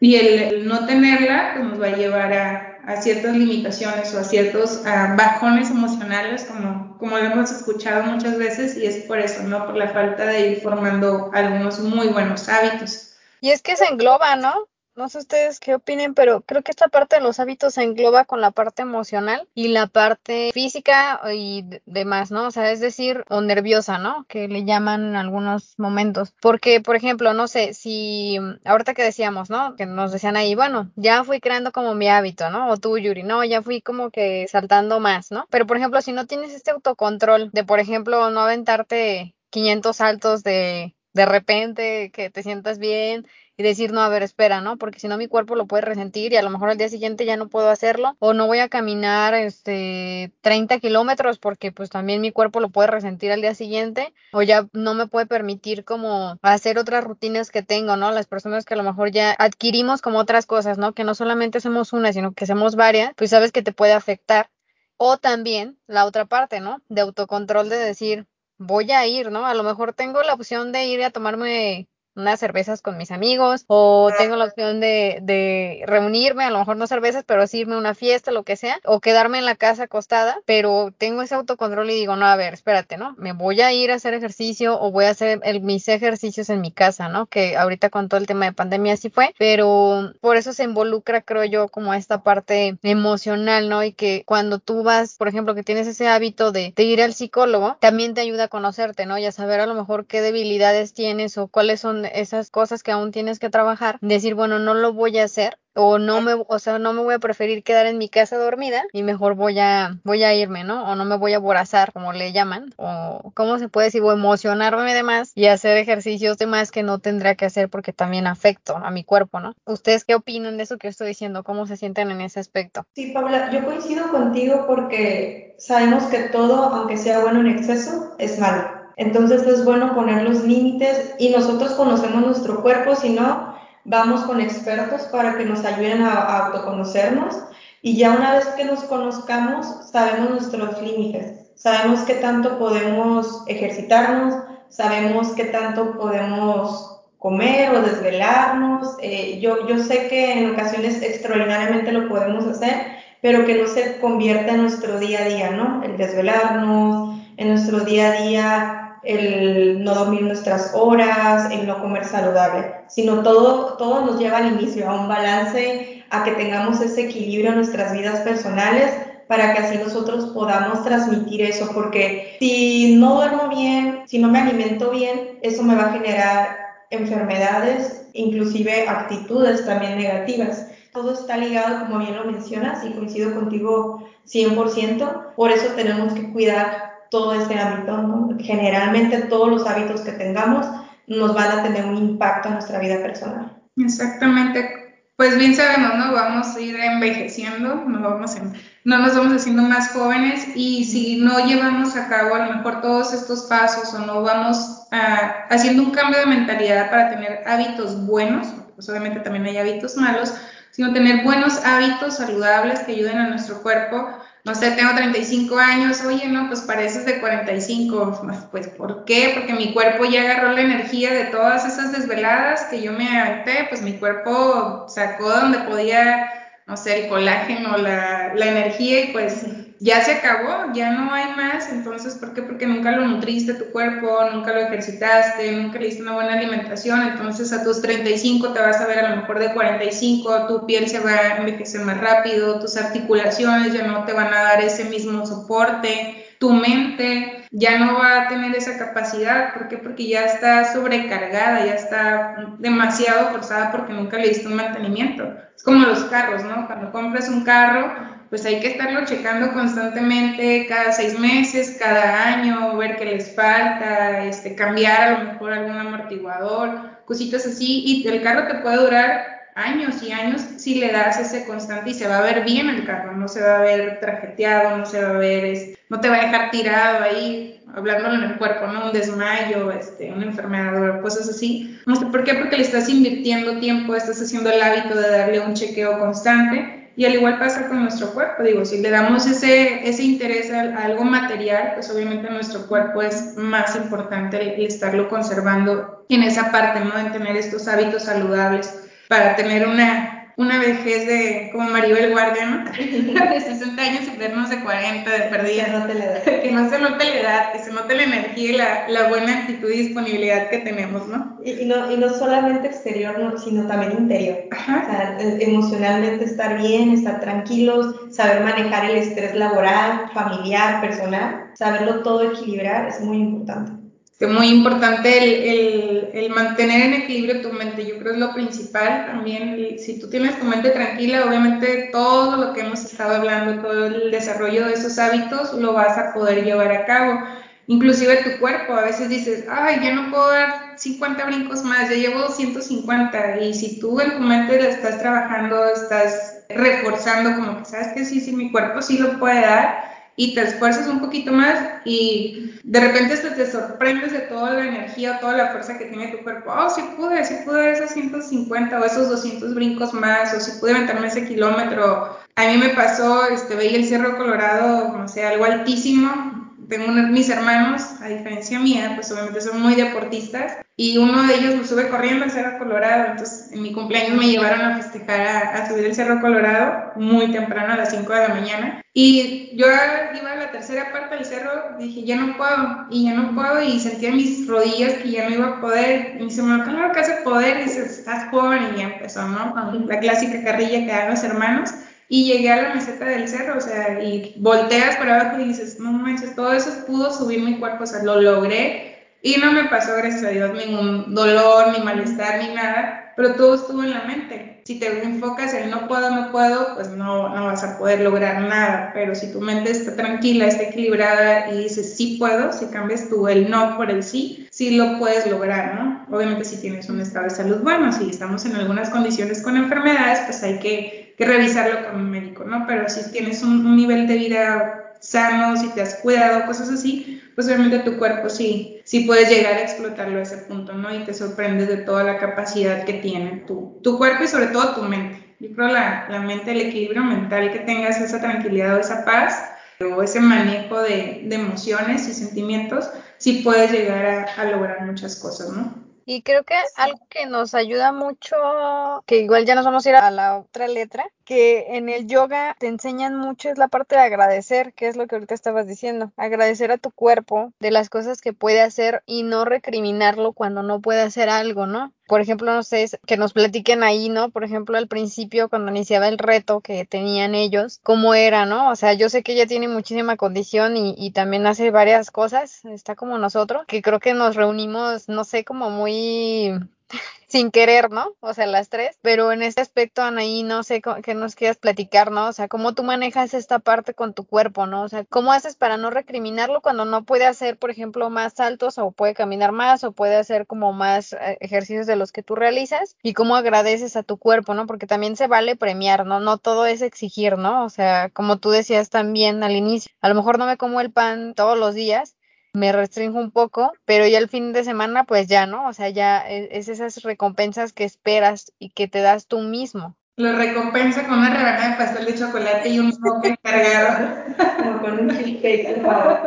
y el, no tenerla pues, nos va a llevar a, a ciertas limitaciones o a ciertos bajones emocionales, como, como lo hemos escuchado muchas veces, y es por eso, ¿no? Por la falta de ir formando algunos muy buenos hábitos.
Y es que se engloba, ¿no? No sé ustedes qué opinen, pero creo que esta parte de los hábitos se engloba con la parte emocional y la parte física y demás, ¿no? O sea, es decir, o nerviosa, ¿no? Que le llaman en algunos momentos. Porque, por ejemplo, no sé, si ahorita que decíamos, ¿no? Que nos decían ahí, bueno, ya fui creando como mi hábito, ¿no? O tú, Yuri, no, ya fui como que saltando más, ¿no? Pero, por ejemplo, si no tienes este autocontrol de, por ejemplo, no aventarte 500 saltos de de repente que te sientas bien y decir, no, a ver, espera, ¿no? Porque si no mi cuerpo lo puede resentir y a lo mejor al día siguiente ya no puedo hacerlo o no voy a caminar este 30 kilómetros porque pues también mi cuerpo lo puede resentir al día siguiente o ya no me puede permitir como hacer otras rutinas que tengo, ¿no? Las personas que a lo mejor ya adquirimos como otras cosas, ¿no? Que no solamente hacemos una, sino que hacemos varias, pues sabes que te puede afectar. O también la otra parte, ¿no? De autocontrol de decir, voy a ir, ¿no? A lo mejor tengo la opción de ir a tomarme unas cervezas con mis amigos o tengo la opción de, de, reunirme, a lo mejor no cervezas, pero sí irme a una fiesta, lo que sea, o quedarme en la casa acostada, pero tengo ese autocontrol y digo, no, a ver, espérate, ¿no? Me voy a ir a hacer ejercicio o voy a hacer mis ejercicios en mi casa, ¿no? Que ahorita con todo el tema de pandemia sí fue, pero por eso se involucra, creo yo, como esta parte emocional, ¿no? Y que cuando tú vas, por ejemplo, que tienes ese hábito de, de ir al psicólogo, también te ayuda a conocerte, ¿no? Y a saber a lo mejor qué debilidades tienes o cuáles son esas cosas que aún tienes que trabajar, decir, bueno, no lo voy a hacer o no me, o sea, no me voy a preferir quedar en mi casa dormida y mejor voy a, voy a irme, ¿no? O no me voy a aborazar, como le llaman, o cómo se puede decir, o emocionarme de más y hacer ejercicios de más que no tendría que hacer porque también afecto a mi cuerpo, ¿no? ¿Ustedes qué opinan de eso que estoy diciendo? ¿Cómo se sienten en ese aspecto?
Sí, Paula, yo coincido contigo porque sabemos que todo, aunque sea bueno en exceso, es malo. Entonces es bueno poner los límites y nosotros conocemos nuestro cuerpo, si no, vamos con expertos para que nos ayuden a, autoconocernos y ya una vez que nos conozcamos, sabemos nuestros límites, sabemos qué tanto podemos ejercitarnos, sabemos qué tanto podemos comer o desvelarnos. Eh, yo, yo sé que en ocasiones extraordinariamente lo podemos hacer, pero que no se convierta en nuestro día a día, ¿no? El desvelarnos, en nuestro día a día el no dormir nuestras horas, el no comer saludable, sino todo, todo nos lleva al inicio, a un balance, a que tengamos ese equilibrio en nuestras vidas personales para que así nosotros podamos transmitir eso, porque si no duermo bien, si no me alimento bien, eso me va a generar enfermedades, inclusive actitudes también negativas. Todo está ligado, como bien lo mencionas, y coincido contigo 100%, por eso tenemos que cuidar todo ese ámbito. Generalmente todos los hábitos que tengamos nos van a tener un impacto en nuestra vida personal.
Exactamente. Pues bien sabemos, ¿no? Vamos a ir envejeciendo, no, vamos no nos vamos haciendo más jóvenes y si no llevamos a cabo a lo mejor todos estos pasos o no vamos haciendo un cambio de mentalidad para tener hábitos buenos, pues obviamente también hay hábitos malos, sino tener buenos hábitos saludables que ayuden a nuestro cuerpo no sé, tengo 35 años, oye, no, pues pareces de 45, pues ¿por qué? Porque mi cuerpo ya agarró la energía de todas esas desveladas que yo me aventé, pues mi cuerpo sacó donde podía, no sé, el colágeno, la, la energía y pues ya se acabó, ya no hay más, entonces, ¿por qué? Porque nunca lo nutriste tu cuerpo, nunca lo ejercitaste, nunca le diste una buena alimentación, entonces a tus 35 te vas a ver a lo mejor de 45, tu piel se va a envejecer más rápido, tus articulaciones ya no te van a dar ese mismo soporte, tu mente ya no va a tener esa capacidad, ¿por qué? Porque ya está sobrecargada, ya está demasiado forzada porque nunca le diste un mantenimiento. Es como los carros, ¿no? Cuando compras un carro, pues hay que estarlo checando constantemente cada seis meses, cada año, ver qué les falta, este, cambiar a lo mejor algún amortiguador, cositas así, y el carro te puede durar años y años si le das ese constante y se va a ver bien el carro, no se va a ver trajeteado, no se va a ver, no te va a dejar tirado ahí, hablándolo en el cuerpo, ¿no? Un desmayo, este, una enfermedad cosas así. ¿Por qué? Porque le estás invirtiendo tiempo, estás haciendo el hábito de darle un chequeo constante y al igual pasa con nuestro cuerpo, digo, si le damos ese, ese interés a, algo material, pues obviamente nuestro cuerpo es más importante el, estarlo conservando en esa parte, ¿no? En tener estos hábitos saludables para tener una, una vejez de como Maribel Guardia, ¿no? de 60 años y vernos de 40, de perdida.
Que no.
Que se note la edad, que se note la energía y la, la buena actitud y disponibilidad que tenemos, ¿no?
Y, no, y no solamente exterior, no, sino también interior. Ajá. O sea, e, emocionalmente estar bien, estar tranquilos, saber manejar el estrés laboral, familiar, personal, saberlo todo equilibrar es muy importante
es muy importante el, el, el, mantener en equilibrio tu mente, yo creo es lo principal también, si tú tienes tu mente tranquila, obviamente todo lo que hemos estado hablando, todo el desarrollo de esos hábitos lo vas a poder llevar a cabo, inclusive tu cuerpo, a veces dices, ay, ya no puedo dar 50 brincos más, ya llevo 250, y si tú en tu mente la estás trabajando, estás reforzando como que sabes que sí, sí, mi cuerpo sí lo puede dar, y te esfuerzas un poquito más y de repente te sorprendes de toda la energía toda la fuerza que tiene tu cuerpo. Oh, sí pude, sí pude esos 150 o esos 200 brincos más, o si pude aventarme ese kilómetro. A mí me pasó, este, veía el Cerro Colorado, no sé, algo altísimo, tengo mis hermanos, a diferencia mía, pues obviamente son muy deportistas y uno de ellos me sube corriendo al Cerro Colorado, entonces en mi cumpleaños me llevaron a festejar a, subir el Cerro Colorado muy temprano a las 5 de la mañana. Y yo iba a la tercera parte del cerro, dije ya no puedo y ya no puedo y sentía mis rodillas que ya no iba a poder. Y me claro que hace poder y dices estás joven y ya empezó, ¿no? la clásica carrilla que dan los hermanos y llegué a la meseta del cerro, o sea, y volteas para abajo y dices, no manches, todo eso pudo subir mi cuerpo, o sea, lo logré y no me pasó, gracias a Dios, ningún dolor, ni malestar, ni nada, pero todo estuvo en la mente. Si te enfocas en no puedo, no puedo, pues no, no vas a poder lograr nada, pero si tu mente está tranquila, está equilibrada y dices sí puedo, si cambias tú el no por el sí, sí lo puedes lograr, ¿no? Obviamente si tienes un estado de salud bueno, si estamos en algunas condiciones con enfermedades, pues hay que que revisarlo con un médico, ¿no? Pero si tienes un, nivel de vida sano, si te has cuidado, cosas así, pues obviamente tu cuerpo sí, sí puedes llegar a explotarlo a ese punto, ¿no? Y te sorprendes de toda la capacidad que tiene tu, tu cuerpo y sobre todo tu mente. Yo creo la, la mente, el equilibrio mental, que tengas esa tranquilidad o esa paz o ese manejo de, de emociones y sentimientos, sí puedes llegar a, a lograr muchas cosas, ¿no?
Y creo que algo que nos ayuda mucho, que igual ya nos vamos a ir a la otra letra, que en el yoga te enseñan mucho es la parte de agradecer, que es lo que ahorita estabas diciendo, agradecer a tu cuerpo de las cosas que puede hacer y no recriminarlo cuando no puede hacer algo, ¿no? Por ejemplo, no sé, que nos platiquen ahí, ¿no? Por ejemplo, al principio, cuando iniciaba el reto que tenían ellos, cómo era, ¿no? O sea, yo sé que ella tiene muchísima condición y, también hace varias cosas, está como nosotros, que creo que nos reunimos, no sé, como muy sin querer, ¿no? O sea, las tres, pero en este aspecto, Anaí, no sé qué nos quieras platicar, ¿no? O sea, cómo tú manejas esta parte con tu cuerpo, ¿no? O sea, cómo haces para no recriminarlo cuando no puede hacer, por ejemplo, más saltos o puede caminar más o puede hacer como más eh, ejercicios de los que tú realizas y cómo agradeces a tu cuerpo, ¿no? Porque también se vale premiar, ¿no? No todo es exigir, ¿no? O sea, como tú decías también al inicio, a lo mejor no me como el pan todos los días, me restringo un poco, pero ya el fin de semana pues ya, ¿no? O sea, ya e, es, esas recompensas que esperas y que te das tú mismo.
Lo recompensa con una rebanada de pastel de chocolate y un soque cargado.
Como con un cheesecake, por favor.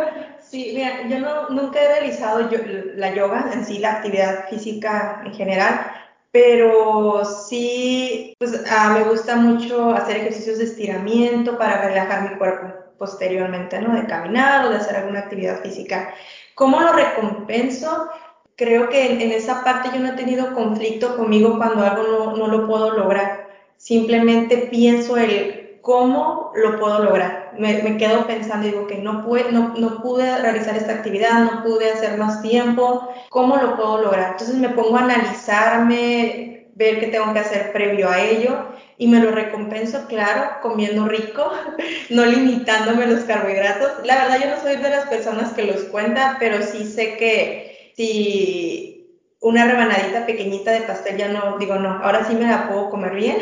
Sí, mira, yo no, nunca he realizado yo, la yoga, en sí la actividad física en general, pero sí, pues ah, me gusta mucho hacer ejercicios de estiramiento para relajar mi cuerpo posteriormente, ¿no? De caminar o de hacer alguna actividad física. ¿Cómo lo recompenso? Creo que en, esa parte yo no he tenido conflicto conmigo cuando algo no, no lo puedo lograr. Simplemente pienso el cómo lo puedo lograr. Me, me quedo pensando digo que no, pude, no, no pude realizar esta actividad, no pude hacer más tiempo, ¿cómo lo puedo lograr? Entonces me pongo a analizarme, ver qué tengo que hacer previo a ello y me lo recompenso, claro, comiendo rico, no limitándome los carbohidratos. La verdad yo no soy de las personas que los cuenta, pero sí sé que si una rebanadita pequeñita de pastel ya no, digo, no, ahora sí me la puedo comer bien.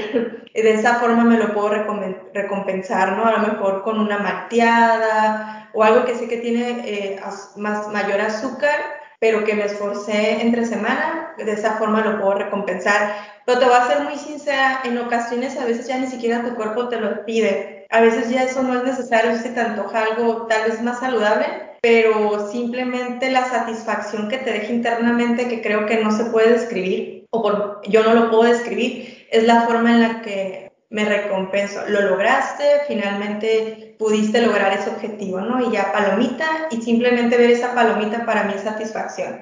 de esa forma me lo puedo recompensar, ¿no? A lo mejor con una malteada o algo que sé que tiene eh, más, mayor azúcar, pero que me esforcé entre semana, de esa forma lo puedo recompensar. Pero te voy a ser muy sincera, en ocasiones a veces ya ni siquiera tu cuerpo te lo pide. A veces ya eso no es necesario si te antoja algo tal vez más saludable, pero simplemente la satisfacción que te deja internamente, que creo que no se puede describir, o por, yo no lo puedo describir, es la forma en la que me recompenso. Lo lograste, finalmente pudiste lograr ese objetivo, ¿no? Y ya palomita, y simplemente ver esa palomita para mí es satisfacción.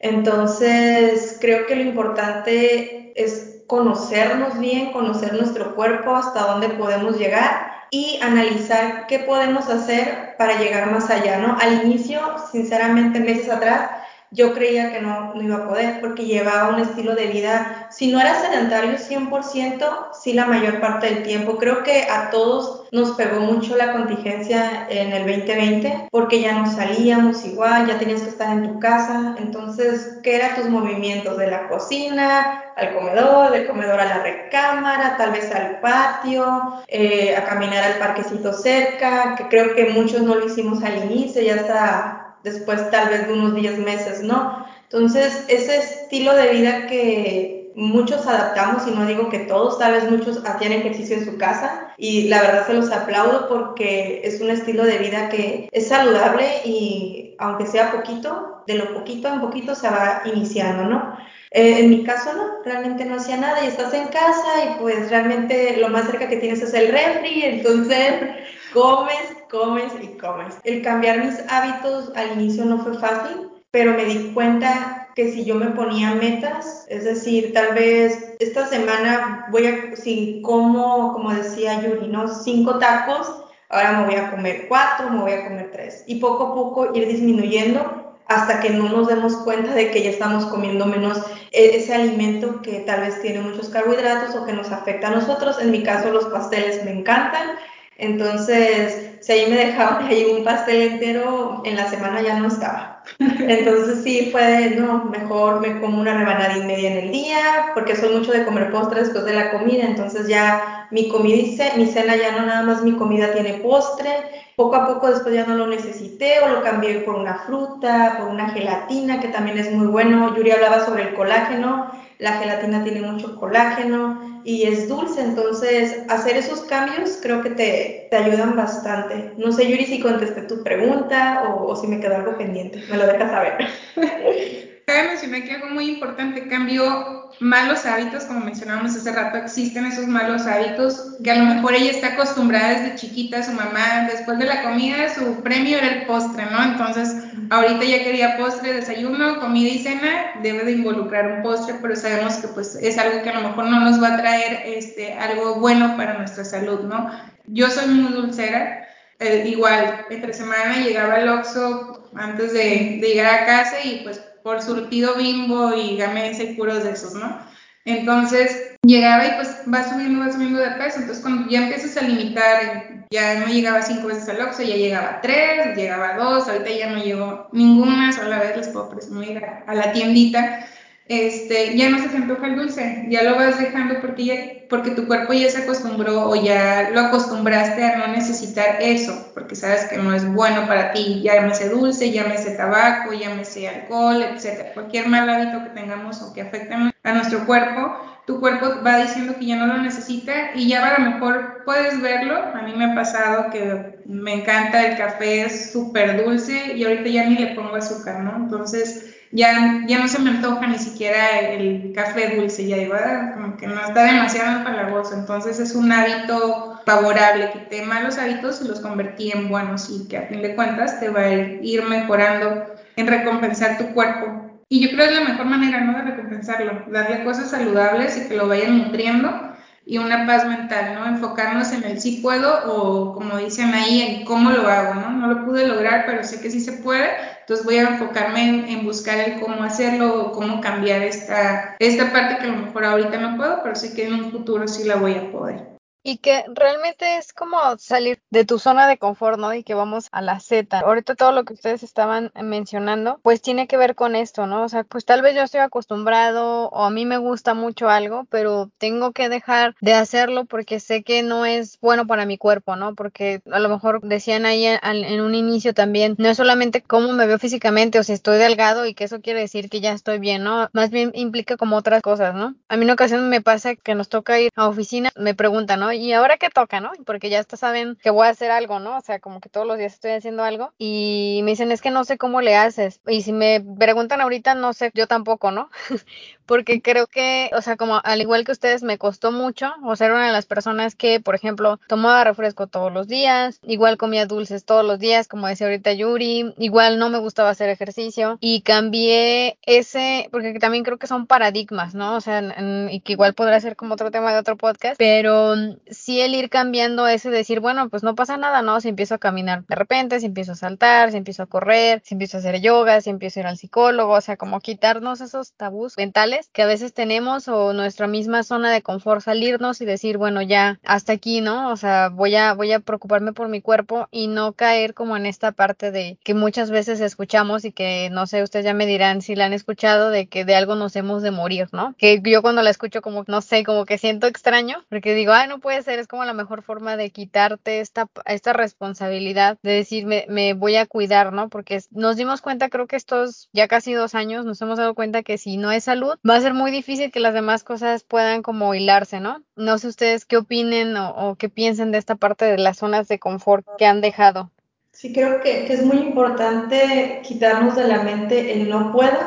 Entonces, creo que lo importante es conocernos bien, conocer nuestro cuerpo, hasta dónde podemos llegar y analizar qué podemos hacer para llegar más allá, ¿no? Al inicio, sinceramente, meses atrás, yo creía que no, no, iba a poder porque llevaba un estilo de vida, si no era sedentario 100%, sí la mayor parte del tiempo. Creo que a todos nos pegó mucho la contingencia en el 2020 porque ya no salíamos igual, ya tenías que estar en tu casa. Entonces, ¿qué eran tus movimientos de la cocina al comedor, del comedor a la recámara, tal vez al patio, eh, a caminar al parquecito cerca, que creo que muchos no lo hicimos al inicio, ya está después tal vez de unos 10 meses, ¿no? Entonces, ese estilo de vida que muchos adaptamos, y no digo que todos, tal vez muchos hacían ejercicio en su casa, y la verdad se los aplaudo porque es un estilo de vida que es saludable y aunque sea poquito, de lo poquito en poquito se va iniciando, ¿no? Eh, en mi caso no, realmente no hacía nada y estás en casa y pues realmente lo más cerca que tienes es el refri, entonces comes, comes y comes. El cambiar mis hábitos al inicio no fue fácil, pero me di cuenta que si yo me ponía metas, es decir, tal vez esta semana voy a, si como, como decía Yuri, ¿no? Cinco tacos, ahora me voy a comer cuatro, me voy a comer tres. Y poco a poco ir disminuyendo hasta que no nos demos cuenta de que ya estamos comiendo menos e-, ese alimento que tal vez tiene muchos carbohidratos o que nos afecta a nosotros. En mi caso los pasteles me encantan entonces, si ahí me dejaban ahí un pastel entero, en la semana ya no estaba. Entonces sí fue, no, mejor me como una rebanada y media en el día, porque soy mucho de comer postre después de la comida, entonces ya mi comida mi cena ya no nada más mi comida tiene postre, poco a poco después ya no lo necesité o lo cambié por una fruta, por una gelatina, que también es muy bueno. Yuri hablaba sobre el colágeno, la gelatina tiene mucho colágeno y es dulce, entonces hacer esos cambios creo que te, te ayudan bastante. No sé, Yuri, si contesté tu pregunta o, si me quedó algo pendiente, me lo dejas saber.
Cabe mencionar que algo muy importante, cambio malos hábitos, como mencionábamos hace rato, existen esos malos hábitos que a lo mejor ella está acostumbrada desde chiquita, su mamá, después de la comida, su premio era el postre, ¿no? Entonces, ahorita ya quería postre, desayuno, comida y cena, debe de involucrar un postre, pero sabemos que pues es algo que a lo mejor no nos va a traer este, algo bueno para nuestra salud, ¿no? Yo soy muy dulcera, eh, igual, entre semana llegaba al Oxxo antes de, de llegar a casa y pues por surtido bimbo y gamesa y puros de esos, ¿no? Entonces llegaba y pues va subiendo, va subiendo de peso. Entonces cuando ya empiezas a limitar, ya no llegaba cinco veces al Oxxo, ya llegaba tres, llegaba dos, ahorita ya no llego ninguna sola vez, les puedo presumir a, a la tiendita. Este, ya no se te antoja el dulce, ya lo vas dejando porque, ya, porque tu cuerpo ya se acostumbró o ya lo acostumbraste a no necesitar eso, porque sabes que no es bueno para ti, llámese dulce, llámese tabaco, llámese alcohol, etcétera, cualquier mal hábito que tengamos o que afecte a nuestro cuerpo, tu cuerpo va diciendo que ya no lo necesita y ya a lo mejor puedes verlo, a mí me ha pasado que me encanta el café, es súper dulce y ahorita ya ni le pongo azúcar, ¿no? Entonces, ya, ya no se me antoja ni siquiera el, café dulce, ya digo, ah, como que no está demasiado empalagoso, entonces es un hábito favorable, quité malos hábitos y los convertí en buenos y que a fin de cuentas te va a ir mejorando en recompensar tu cuerpo. Y yo creo que es la mejor manera, ¿no? De recompensarlo, darle cosas saludables y que lo vayan nutriendo y una paz mental, ¿no? Enfocarnos en el sí puedo o como dicen ahí, en cómo lo hago, ¿no? No lo pude lograr, pero sé que sí se puede, entonces voy a enfocarme en, buscar el cómo hacerlo o cómo cambiar esta, esta parte que a lo mejor ahorita no puedo, pero sé que en un futuro sí la voy a poder.
Y que realmente es como salir de tu zona de confort, ¿no? Y que vamos a la Z. Ahorita todo lo que ustedes estaban mencionando, pues tiene que ver con esto, ¿no? O sea, pues tal vez yo estoy acostumbrado o a mí me gusta mucho algo, pero tengo que dejar de hacerlo porque sé que no es bueno para mi cuerpo, ¿no? Porque a lo mejor decían ahí en un inicio también, no es solamente cómo me veo físicamente o si estoy delgado y que eso quiere decir que ya estoy bien, ¿no? Más bien implica como otras cosas, ¿no? A mí una ocasión me pasa que nos toca ir a oficina, me preguntan, ¿no? Y ahora qué toca, ¿no? Porque ya hasta saben que voy a hacer algo, ¿no? O sea, como que todos los días estoy haciendo algo y me dicen, es que no sé cómo le haces. Y si me preguntan ahorita, no sé, yo tampoco, ¿no? Porque creo que, o sea, como al igual que ustedes, me costó mucho, o sea, era una de las personas que, por ejemplo, tomaba refresco todos los días, igual comía dulces todos los días, como decía ahorita Yuri, igual no me gustaba hacer ejercicio y cambié ese, porque también creo que son paradigmas, ¿no? O sea, y que igual podrá ser como otro tema de otro podcast, pero sí el ir cambiando ese decir, bueno, pues no pasa nada, ¿no? Si empiezo a caminar de repente, si empiezo a saltar, si empiezo a correr, si empiezo a hacer yoga, si empiezo a ir al psicólogo, o sea, como quitarnos esos tabús mentales que a veces tenemos o nuestra misma zona de confort, salirnos y decir, bueno, ya hasta aquí, ¿no? O sea, voy a, voy a preocuparme por mi cuerpo y no caer como en esta parte de que muchas veces escuchamos y que no sé, ustedes ya me dirán si la han escuchado de que de algo nos hemos de morir, ¿no? Que yo cuando la escucho como, no sé, como que siento extraño, porque digo, ay, no puede ser, es como la mejor forma de quitarte esta, esta responsabilidad de decir, me, voy a cuidar, ¿no? Porque nos dimos cuenta, creo que estos ya casi dos años, nos hemos dado cuenta que si no hay salud, va a ser muy difícil que las demás cosas puedan como hilarse, ¿no? No sé ustedes qué opinen o, qué piensen de esta parte de las zonas de confort que han dejado.
Sí, creo que, que es muy importante quitarnos de la mente el no puedo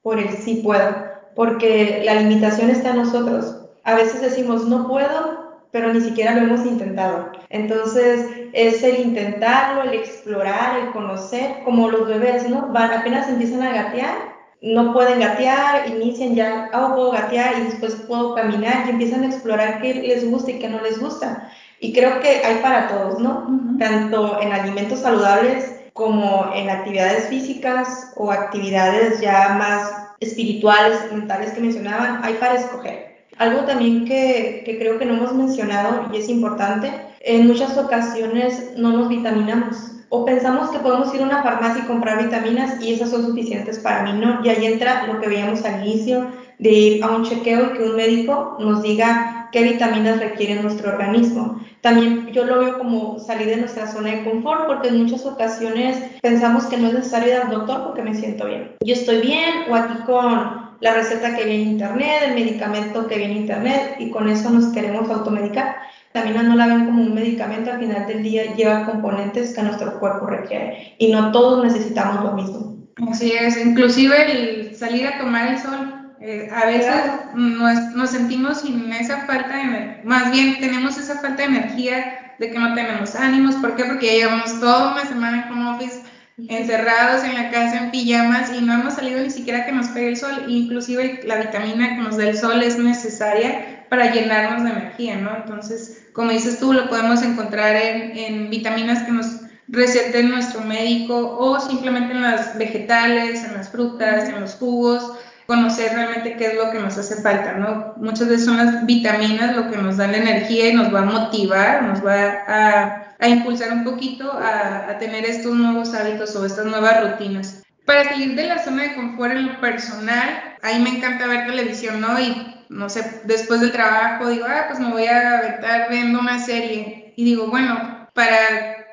por el sí puedo, porque la limitación está en nosotros. A veces decimos no puedo pero ni siquiera lo hemos intentado. Entonces, es el intentarlo, el explorar, el conocer, como los bebés, ¿no? Van, apenas empiezan a gatear, no pueden gatear, inician ya, oh, puedo gatear y después puedo caminar y empiezan a explorar qué les gusta y qué no les gusta. Y creo que hay para todos, ¿no? Tanto en alimentos saludables como en actividades físicas o actividades ya más espirituales, mentales que mencionaban, hay para escoger. Algo también que, que, creo que no hemos mencionado y es importante, en muchas ocasiones no nos vitaminamos o pensamos que podemos ir a una farmacia y comprar vitaminas y esas son suficientes para mí, ¿no? Y ahí entra lo que veíamos al inicio de ir a un chequeo y que un médico nos diga qué vitaminas requiere nuestro organismo. También yo lo veo como salir de nuestra zona de confort porque en muchas ocasiones pensamos que no es necesario ir al doctor porque me siento bien. Yo estoy bien o aquí con la receta que viene en internet, el medicamento que viene en internet y con eso nos queremos automedicar. También no la ven como un medicamento, al final del día lleva componentes que nuestro cuerpo requiere y no todos necesitamos lo mismo.
Así es, inclusive el salir a tomar el sol. Eh, a veces nos, sentimos sin esa falta de más bien tenemos esa falta de energía de que no tenemos ánimos. ¿Por qué? Porque llevamos toda una semana en home office encerrados en la casa en pijamas y no hemos salido ni siquiera que nos pegue el sol. Inclusive la vitamina que nos da el sol es necesaria para llenarnos de energía, ¿no? Entonces, como dices tú, lo podemos encontrar en, en vitaminas que nos recete nuestro médico o simplemente en las vegetales, en las frutas, en los jugos, conocer realmente qué es lo que nos hace falta, ¿no? Muchas veces son las vitaminas lo que nos dan la energía y nos va a motivar, nos va a a impulsar un poquito a, tener estos nuevos hábitos o estas nuevas rutinas. Para salir de la zona de confort en lo personal, ahí me encanta ver televisión, ¿no? Y no sé, después del trabajo digo, ah, pues me voy a aventar viendo una serie. Y digo, bueno, para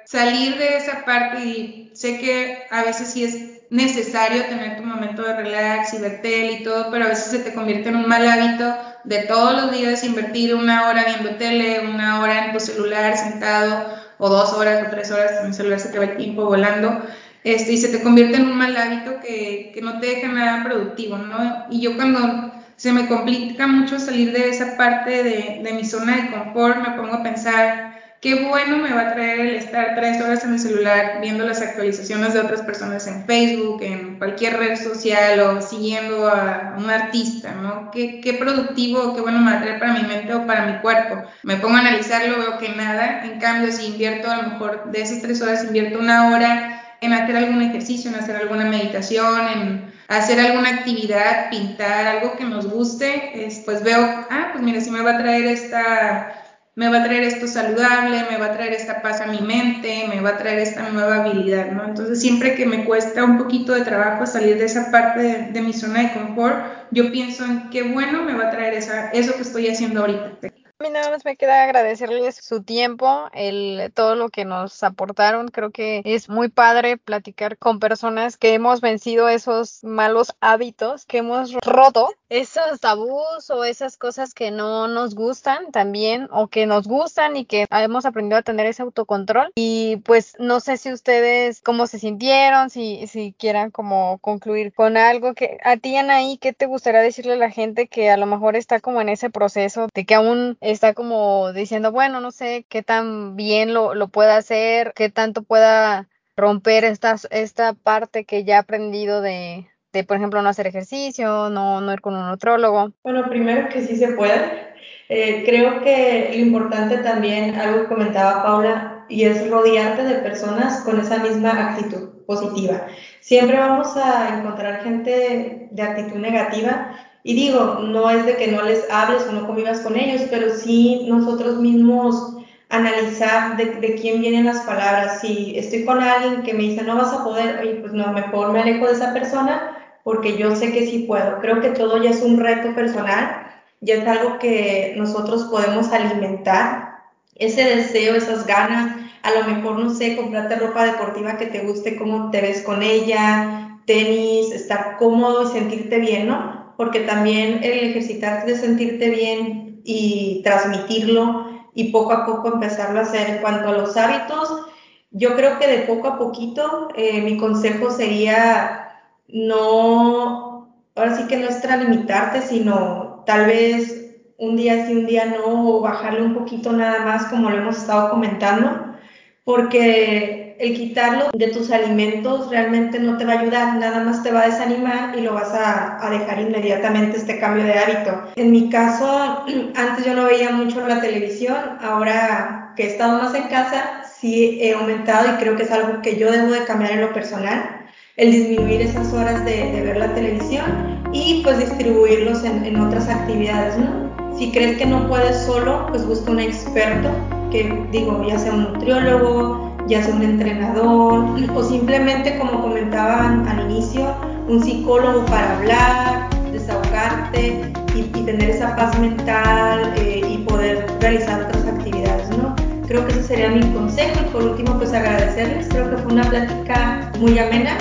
salir de esa parte, y sé que a veces sí es necesario tener tu momento de relax y ver tele y todo, pero a veces se te convierte en un mal hábito de todos los días invertir una hora viendo tele, una hora en tu celular sentado, o dos horas o tres horas en el celular se te va el tiempo volando. Este, y se te convierte en un mal hábito que, que no te deja nada productivo, ¿no? Y yo cuando se me complica mucho salir de esa parte de, de mi zona de confort, me pongo a pensar, qué bueno me va a traer el estar tres horas en el celular viendo las actualizaciones de otras personas en Facebook, en cualquier red social o siguiendo a un artista, ¿no? Qué, productivo, qué bueno me va a traer para mi mente o para mi cuerpo. Me pongo a analizarlo, veo que nada. En cambio, si invierto a lo mejor de esas tres horas, invierto una hora en hacer algún ejercicio, en hacer alguna meditación, en hacer alguna actividad, pintar, algo que nos guste, pues veo, ah, pues mira, si me va a traer esta me va a traer esto saludable, me va a traer esta paz a mi mente, me va a traer esta nueva habilidad, ¿no? Entonces, siempre que me cuesta un poquito de trabajo salir de esa parte de, mi zona de confort, yo pienso en qué bueno me va a traer esa, eso que estoy haciendo ahorita.
A mí nada más me queda agradecerles su tiempo, el, todo lo que nos aportaron. Creo que es muy padre platicar con personas que hemos vencido esos malos hábitos, que hemos roto esos tabús o esas cosas que no nos gustan también o que nos gustan y que hemos aprendido a tener ese autocontrol. Y pues no sé si ustedes cómo se sintieron, si, si quieran como concluir con algo que a ti, Anaí, ¿qué te gustaría decirle a la gente que a lo mejor está como en ese proceso de que aún está como diciendo, bueno, no sé qué tan bien lo, lo pueda hacer, qué tanto pueda romper esta, esta parte que ya ha aprendido de, de, por ejemplo, no hacer ejercicio, no, no ir con un nutrólogo?
Bueno, primero que sí se puede. Eh, creo que lo importante también, algo que comentaba Paula, y es rodearte de personas con esa misma actitud positiva. Siempre vamos a encontrar gente de actitud negativa y digo, no es de que no les hables o no convivas con ellos, pero sí nosotros mismos analizar de, de, quién vienen las palabras. Si estoy con alguien que me dice no vas a poder, oye, pues no, mejor me alejo de esa persona porque yo sé que sí puedo. Creo que todo ya es un reto personal, ya es algo que nosotros podemos alimentar, ese deseo, esas ganas, a lo mejor, no sé, comprarte ropa deportiva que te guste, cómo te ves con ella, tenis, estar cómodo y sentirte bien, ¿no? Porque también el ejercitarte de sentirte bien y transmitirlo y poco a poco empezarlo a hacer. En cuanto a los hábitos, yo creo que de poco a poquito eh, mi consejo sería no, ahora sí que no es limitarte, sino tal vez un día sí, un día no, o bajarle un poquito nada más, como lo hemos estado comentando, porque el quitarlo de tus alimentos realmente no te va a ayudar, nada más te va a desanimar y lo vas a, a dejar inmediatamente este cambio de hábito. En mi caso, antes yo no veía mucho la televisión, ahora que he estado más en casa, sí he aumentado y creo que es algo que yo debo de cambiar en lo personal el disminuir esas horas de, ver la televisión y pues distribuirlos en, otras actividades, ¿no? Si crees que no puedes solo, pues busca un experto, que digo, ya sea un nutriólogo, ya sea un entrenador, o simplemente, como comentaban al inicio, un psicólogo para hablar, desahogarte y, tener esa paz mental eh, y poder realizar otras actividades, ¿no? Creo que ese sería mi consejo y por último pues agradecerles, creo que fue una plática muy amena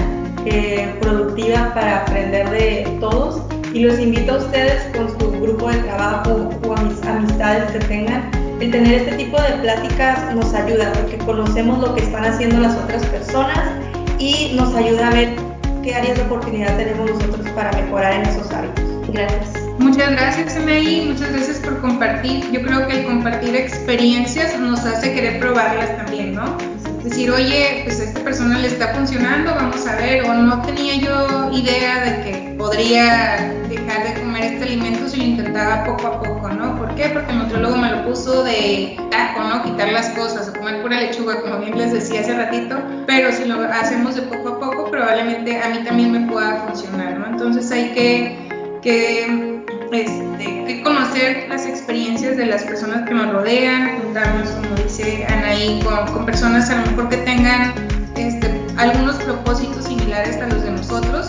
eh, productiva para aprender de todos y los invito a ustedes con su grupo de trabajo o amistades que tengan. El tener este tipo de pláticas nos ayuda porque conocemos lo que están haciendo las otras personas y nos ayuda a ver qué áreas de oportunidad tenemos nosotros para mejorar en esos hábitos. Gracias.
Muchas gracias, Anaí. Muchas gracias por compartir. Yo creo que el compartir experiencias nos hace querer probarlas también, ¿no? decir, oye, pues a esta persona le está funcionando, vamos a ver, o no tenía yo idea de que podría este alimento si lo intentaba poco a poco, ¿no? ¿Por qué? Porque el nutriólogo me lo puso de tajo, ¿no? Quitar las cosas, o comer pura lechuga, como bien les decía hace ratito, pero si lo hacemos de poco a poco, probablemente a mí también me pueda funcionar, ¿no? Entonces hay que, que, este, que conocer las experiencias de las personas que nos rodean, juntarnos, como dice Anaí, con, con personas a lo mejor que tengan este, algunos propósitos similares a los de nosotros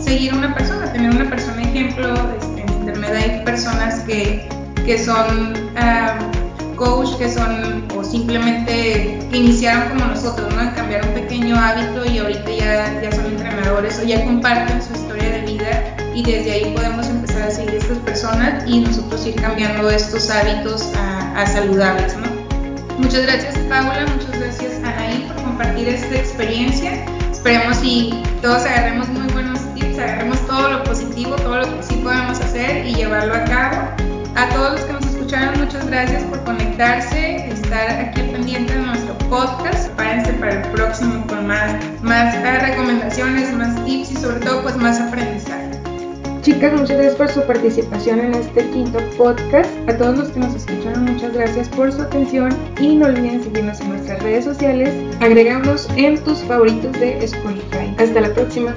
seguir una persona, tener una persona ejemplo. Este, en internet hay personas que, que son uh, coach, que son o simplemente que iniciaron como nosotros, ¿no? cambiar un pequeño hábito y ahorita ya, ya son entrenadores o ya comparten su historia de vida y desde ahí podemos empezar a seguir a estas personas y nosotros ir cambiando estos hábitos a, a saludables, ¿no? Muchas gracias Paula, muchas gracias Anaí por compartir esta experiencia. Esperemos y todos agarremos muy buenos tips, agarremos todo lo positivo, todo lo que sí podemos hacer y llevarlo a cabo. A todos los que nos escucharon, muchas gracias por conectarse, estar aquí pendiente de nuestro podcast. Prepárense para el próximo con más, más recomendaciones, más tips y sobre todo pues más aprendizaje.
Chicas, muchas gracias por su participación en este quinto podcast. A todos los que nos escucharon, muchas gracias por su atención y no olviden seguirnos en nuestras redes sociales. Agregamos en tus favoritos de Spotify. Hasta la próxima.